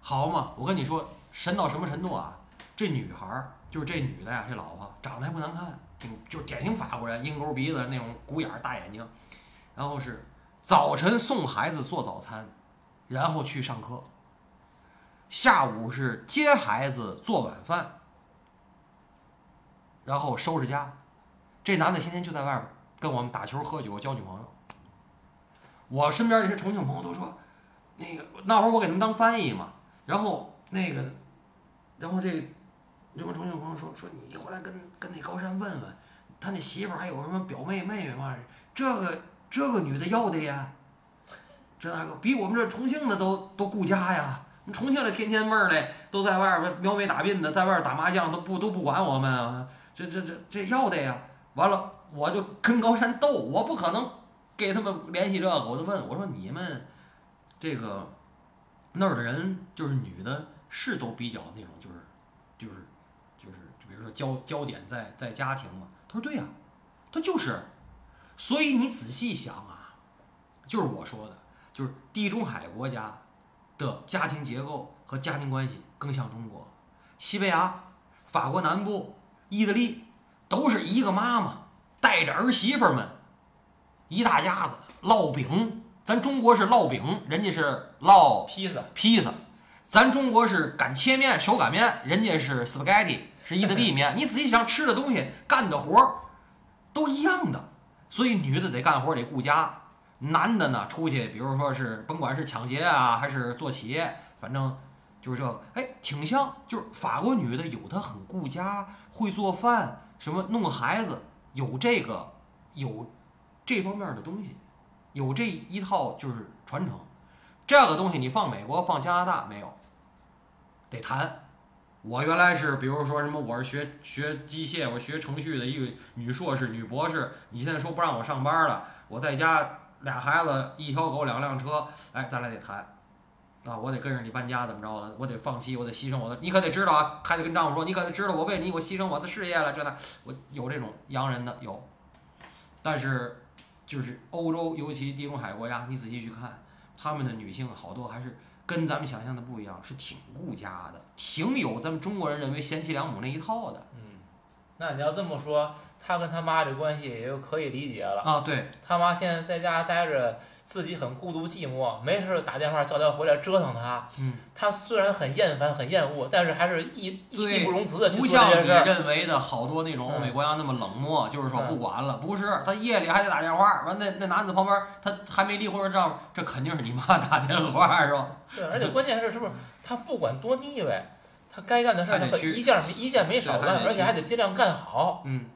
好嘛！我跟你说，神到什么程度啊？这女孩就是这女的呀，这老婆长得还不难看，挺就是典型法国人，鹰钩鼻子那种鼓眼大眼睛，然后是早晨送孩子做早餐，然后去上课。下午是接孩子做晚饭，然后收拾家。这男的天天就在外边跟我们打球、喝酒、交女朋友。我身边这些重庆朋友都说，那个那会儿我给他们当翻译嘛，然后那个，然后这这帮重庆朋友说说你回来跟跟那高山问问，他那媳妇儿还有什么表妹妹妹嘛？这个这个女的要的呀，这那个比我们这重庆的都都顾家呀。重庆的天天妹儿嘞都在外边描眉打鬓的，在外边打麻将都不都不管我们啊，这这这这要的呀。完了我就跟高山斗，我不可能给他们联系这个，我就问我说你们这个那儿的人就是女的，是都比较那种就是就是就是，比如说焦焦点在在家庭嘛？他说对呀、他就是。所以你仔细想啊，就是我说的，就是地中海国家的家庭结构和家庭关系更像中国，西班牙、法国南部、意大利都是一个妈妈带着儿媳妇们，一大家子烙饼。咱中国是烙饼，人家是烙披萨，披萨，咱中国是擀切面、手擀面，人家是 spaghetti，是意大利 面。你仔细想，吃的东西、干的活儿都一样的，所以女的得干活得顾家，男的呢出去，比如说是甭管是抢劫啊，还是做企业，反正就是这个，哎，挺像，就是法国女的有的很顾家，会做饭，什么弄孩子，有这个有这方面的东西，有这一套就是传承。这个东西你放美国、放加拿大没有，得谈。我原来是，比如说什么，我是学学机械，我学程序的一个女硕士、女博士。你现在说不让我上班了，我在家俩孩子，一条狗，两辆车，哎，咱俩得谈。啊，我得跟着你搬家，怎么着的？我得放弃，我得牺牲我的。你可得知道啊，还得跟丈夫说，你可得知道，我为你，我牺牲我的事业了，这那，我有这种洋人的有。但是，就是欧洲，尤其地中海国家，你仔细去看，他们的女性好多还是跟咱们想象的不一样，是挺顾家的，挺有咱们中国人认为贤妻良母那一套的嗯，那你要这么说，他跟他妈这关系也就可以理解了。啊。对，他妈现在在家待着，自己很孤独寂寞，没事儿打电话叫他回来折腾他。嗯，他虽然很厌烦、很厌恶，但是还是义义不容辞的去不像你做这件事儿。认为的好多那种欧美国家那么冷漠，就是说不管了，不是他夜里还得打电话，完那那男子旁边他还没离婚的丈夫，这肯定是你妈打电话是吧？对，而且关键是是不是他不管多腻歪，他该干的事儿他一件没一件没少干，而且还得尽量干好。嗯，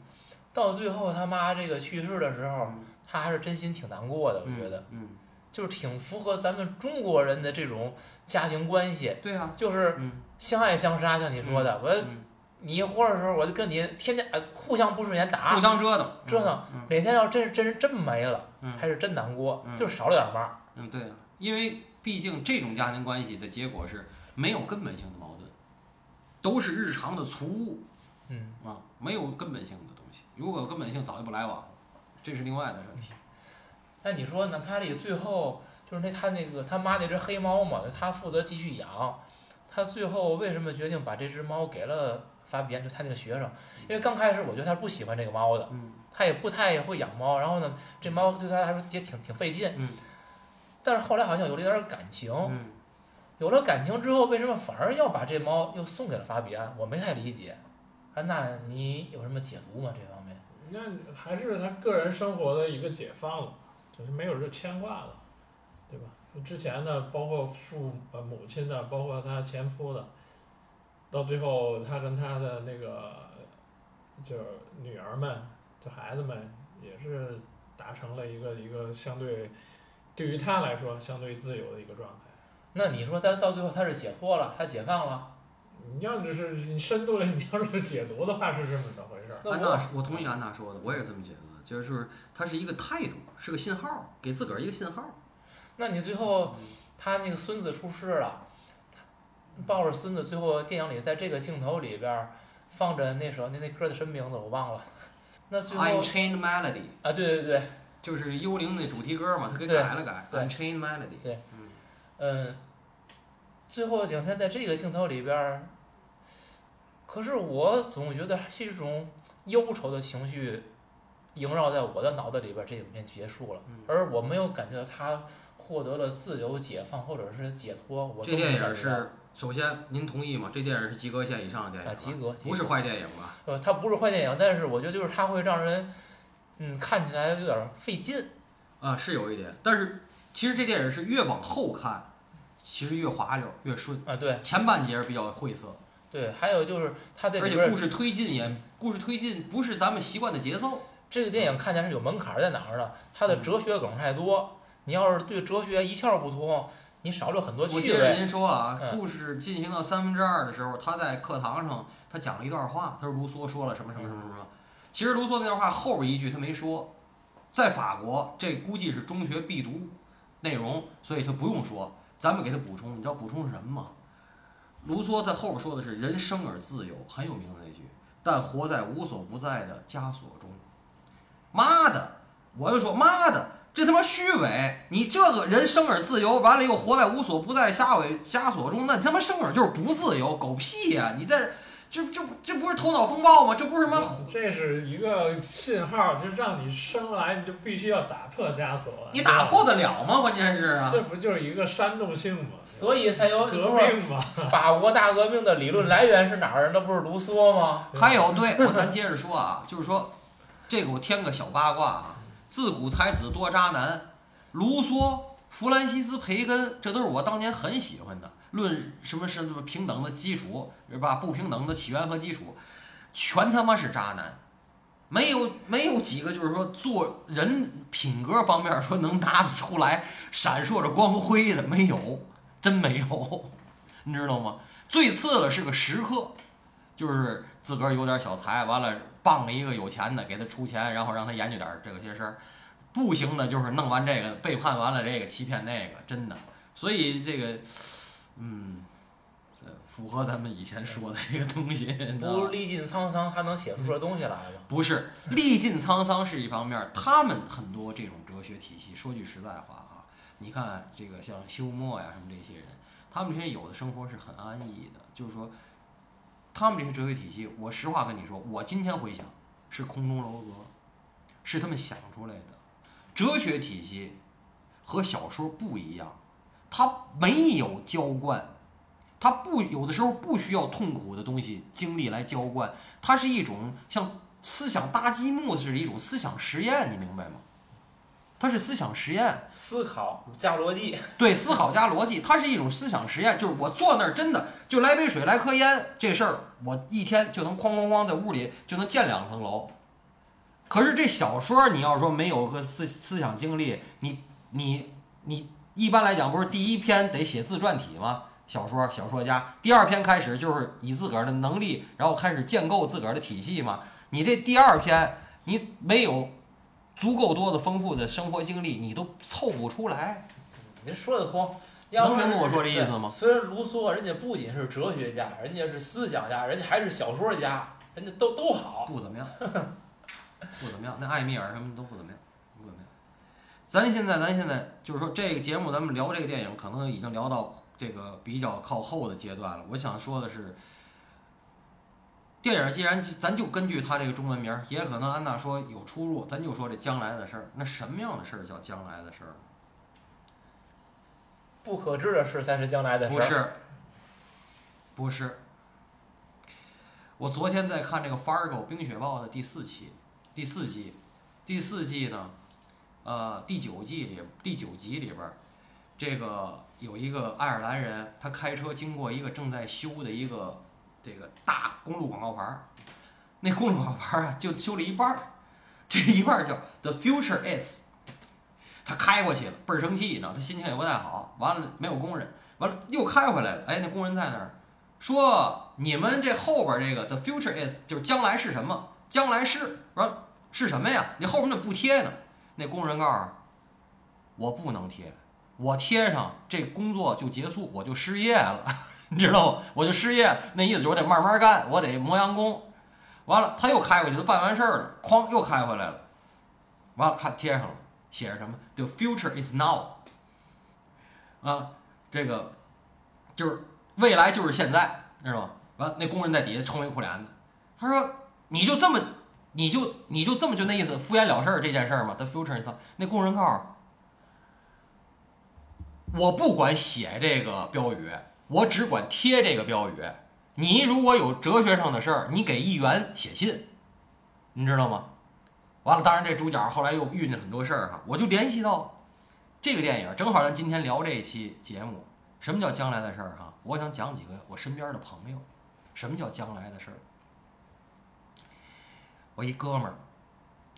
到最后他妈这个去世的时候，嗯。他还是真心挺难过的，我觉得嗯，就是挺符合咱们中国人的这种家庭关系，对啊，就是嗯，相爱相杀，像你说的，我嗯。你一活着的时候，我就跟你天天呃互相不顺眼打互，相折腾，折腾嗯哪天要真是真是真没了，嗯。还是真难过，嗯就是少了点妈。嗯，对啊，因为毕竟这种家庭关系的结果是没有根本性的矛盾，都是日常的俗物嗯，啊，没有根本性的。如果有根本性，早就不来往，这是另外的问题。那你说娜塔莉最后就是那他那个他妈那只黑猫嘛，他负责继续养，他最后为什么决定把这只猫给了法比安，就他那个学生？因为刚开始我觉得他不喜欢这个猫的，嗯他也不太会养猫，然后呢，这猫对他来说也挺挺费劲。嗯但是后来好像有了一点感情，嗯，有了感情之后，为什么反而要把这猫又送给了法比安？我没太理解。啊，那你有什么解读吗？这方面？那还是他个人生活的一个解放了，就是没有这牵挂了，对吧？之前的包括父呃母亲的，包括他前夫的，到最后他跟他的那个就是女儿们，就孩子们也是达成了一个一个相对对于他来说相对自由的一个状态。那你说他到最后他是解脱了，他解放了？你要只是你深度的，你要是解读的话是这么着回事儿。安娜，我同意安娜说的，我也是这么觉得，就是它是一个态度，是个信号，给自个儿一个信号。那你最后他那个孙子出事了，他抱着孙子，最后电影里在这个镜头里边儿放着那首那那歌的什么名字我忘了。那最后 Unchained Melody 啊，对对对，就是幽灵那主题歌嘛，他给改了改对，Unchained Melody 对。嗯，最后的影片在这个镜头里边儿，可是我总觉得是一种忧愁的情绪萦绕在我的脑子里边，这影片结束了，嗯而我没有感觉到他获得了自由、解放或者是解脱。我这电影是首先您同意吗？这电影是及格线以上的电影啊，及格，及不是坏电影吧？呃，它不是坏电影，但是我觉得就是它会让人，嗯，看起来有点费劲。啊，是有一点，但是其实这电影是越往后看，其实越滑溜越顺，啊，对前半截比较晦涩，对，还有就是它这而且故事推进也故事推进不是咱们习惯的节奏。这个电影看起来是有门槛儿在哪儿呢？它的嗯哲学梗太多，你要是对哲学一窍不通，你少了很多趣我记得。您说啊，嗯故事进行到三分之二的时候，他在课堂上他讲了一段话，他说卢梭说了什么什么什么什么。其实卢梭那段话后边一句他没说，在法国这估计是中学必读内容，所以他不用说，咱们给他补充。你知道补充什么吗？卢梭在后边说的是“人生而自由”，很有名的那句，但活在无所不在的枷锁中。妈的！我就说妈的，这他妈虚伪！你这个人生而自由，完了又活在无所不在的枷尾枷锁中，那你他妈生而就是不自由，狗屁呀、你在这这这不是头脑风暴吗？这不是什么？这是一个信号，就让你生来你就必须要打破枷锁。你打破得了吗？关键是啊，这不就是一个煽动性吗？所以才有革命嘛。法国大革命的理论来源是哪儿？那不是卢梭吗？还有对我咱接着说啊，就是说这个我添个小八卦啊，自古才子多渣男，卢梭、弗兰西斯·培根，这都是我当年很喜欢的。论什么什么平等的基础是吧？不平等的起源和基础，全他妈是渣男，没有没有几个就是说做人品格方面说能拿得出来闪烁着光辉的，没有，真没有，你知道吗？最次的是个食客，就是自个儿有点小财，完了傍了一个有钱的给他出钱，然后让他研究点这个些事儿。不行的，就是弄完这个背叛完了这个欺骗那个，真的。所以这个，嗯，这符合咱们以前说的这个东西。不历尽沧桑，他能写出这东西来吗？不是历尽沧桑是一方面，他们很多这种哲学体系，说句实在话啊，你看这个像休谟呀什么这些人，他们这些有的生活是很安逸的，就是说，他们这些哲学体系，我实话跟你说，我今天回想是空中楼阁，是他们想出来的。哲学体系和小说不一样，它没有浇灌，他不有的时候不需要痛苦的东西经历来浇灌，它是一种像思想搭积木似的一种思想实验，你明白吗？它是思想实验，思考加逻辑，对，思考加逻辑，它是一种思想实验。就是我坐那儿真的就来杯水来颗烟这事儿，我一天就能哐哐哐在屋里就能建两层楼。可是这小说你要说没有个思思想经历，你你你一般来讲不是第一篇得写自传体吗？小说小说家，第二篇开始就是以自个儿的能力，然后开始建构自个儿的体系嘛。你这第二篇你没有足够多的丰富的生活经历，你都凑不出来。您说得通。能明白我说这意思吗虽然卢梭人家不仅是哲学家，人家是思想家，人家还是小说家，人家都都好。不怎么样，不怎么样。那艾米尔什么都不怎么样。咱现在，咱现在就是说，这个节目咱们聊这个电影，可能已经聊到这个比较靠后的阶段了。我想说的是，电影既然咱就根据它这个中文名儿，也可能安娜说有出入，咱就说这将来的事儿。那什么样的事儿叫将来的事儿？不可知的事才是将来的事。不。是，不是。我昨天在看这个《Fargo 冰雪暴》的第四期，第四季，第四季呢，呃，第九季里第九集里边儿，这个有一个爱尔兰人，他开车经过一个正在修的一个这个大公路广告牌儿，那公路广告牌儿啊就修了一半儿，这一半儿叫 “The future is”。他开过去了，倍儿生气，你知道，他心情也不太好。完了没有工人，完了又开回来了。哎，那工人在那儿说：“你们这后边这个 the future is 就是将来是什么？将来是说是什么呀？你后边那不贴呢？”那工人告诉我：“不能贴，我贴上这工作就结束，我就失业了，你知道吗？我就失业了。那意思就是我得慢慢干，我得磨洋工。完了，他又开回去，都办完事儿了，哐又开回来了。完了，看贴上了。”写着什么？The future is now。啊，这个就是未来就是现在，知道吗？完，那工人在底下愁眉苦脸的。他说：“你就这么你就你就这么就那意思敷衍了事儿这件事儿吗？The future is 那工人告诉我不管写这个标语，我只管贴这个标语。你如果有哲学上的事儿，你给议员写信，你知道吗？完了，当然这主角后来又遇见很多事儿哈，我就联系到这个电影，正好咱今天聊这一期节目，什么叫将来的事儿哈？我想讲几个我身边的朋友，什么叫将来的事儿？我一哥们儿，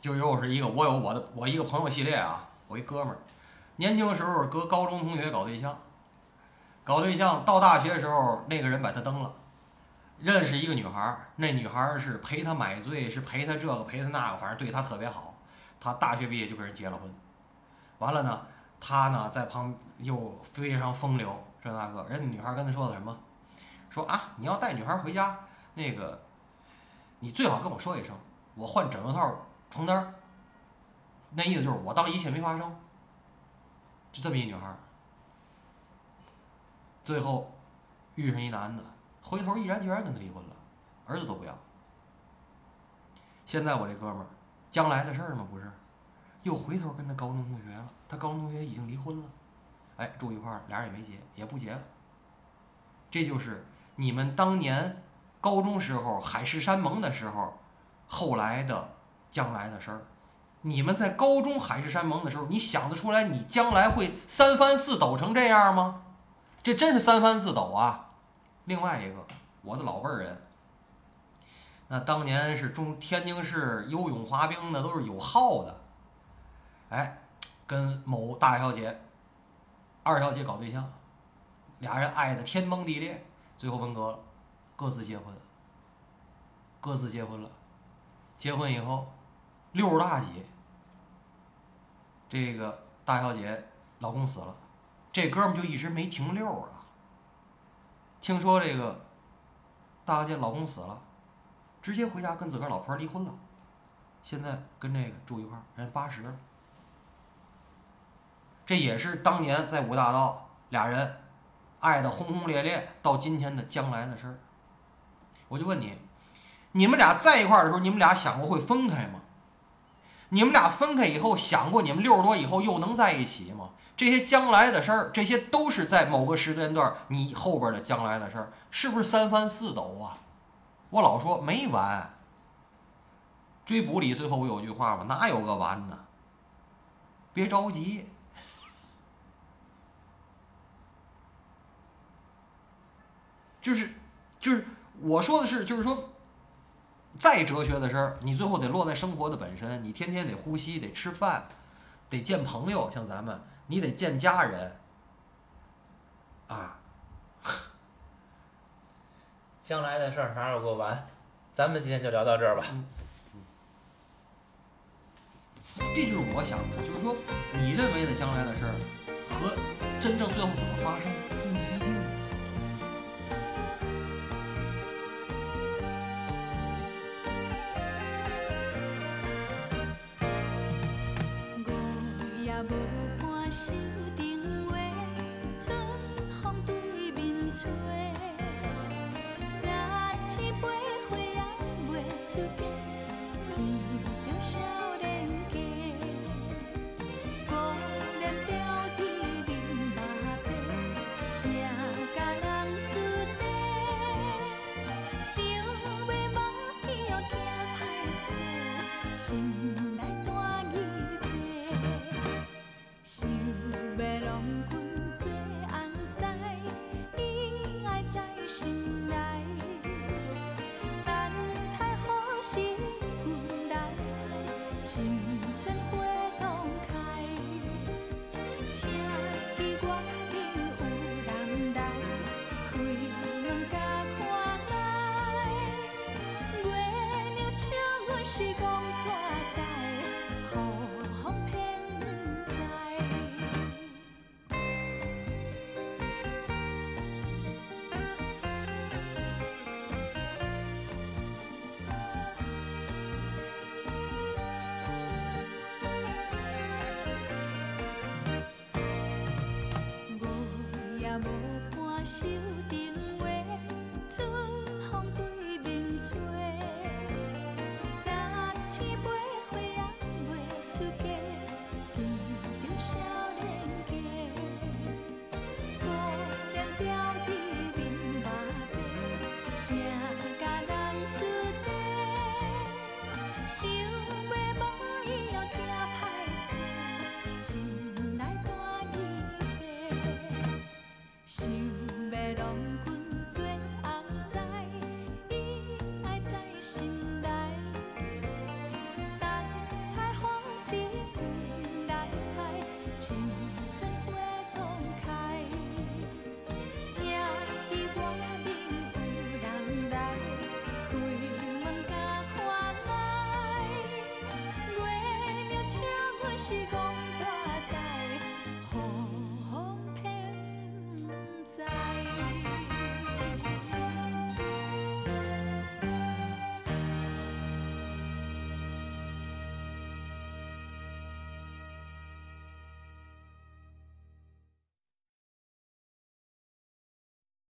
就又是一个我有我的我一个朋友系列啊，我一哥们儿，年轻时候搁高中同学搞对象，搞对象到大学的时候，那个人把他蹬了。认识一个女孩，那女孩是陪他买醉，是陪他这个陪他那个，反正对他特别好。他大学毕业就跟人结了婚，完了呢，他呢在旁又非常风流，这那个人家女孩跟他说的什么？说啊，你要带女孩回家，那个你最好跟我说一声，我换枕头套、床单。那意思就是我当一切没发生。就这么一女孩，最后遇上一男的。回头毅然决然跟他离婚了，儿子都不要。现在我这哥们儿，将来的事儿吗？不是，又回头跟他高中同学了。他高中同学已经离婚了，哎，住一块儿，俩人也没结，也不结了。这就是你们当年高中时候海誓山盟的时候，后来的将来的事儿。你们在高中海誓山盟的时候，你想得出来你将来会三翻四抖成这样吗？这真是三翻四抖啊！另外一个，我的老辈儿人，那当年是中天津市游泳滑冰的都是有号的，哎，跟某大小姐、二小姐搞对象，俩人爱的天崩地裂，最后分隔了，各自结婚，各自结婚了，结婚以后，六十大几，这个大小姐老公死了，这哥们就一直没停溜啊。听说这个大小姐老公死了，直接回家跟自个儿老婆离婚了，现在跟这个住一块儿，人八十。这也是当年在五大道俩人爱的轰轰烈烈，到今天的将来的事儿。我就问你，你们俩在一块儿的时候，你们俩想过会分开吗？你们俩分开以后，想过你们六十多以后又能在一起吗？这些将来的事儿，这些都是在某个时间段你后边的将来的事儿，是不是三翻四抖啊？我老说没完。追捕里最后不有句话吗？哪有个完呢？别着急，就是就是我说的是，就是说，再哲学的事儿，你最后得落在生活的本身，你天天得呼吸，得吃饭，得见朋友，像咱们。你得见家人，啊！将来的事儿哪有个完？咱们今天就聊到这儿吧。这就是我想的，就是说，你认为的将来的事儿，和真正最后怎么发生不一你有软甲可，月亮笑我是憨大胆。见 시간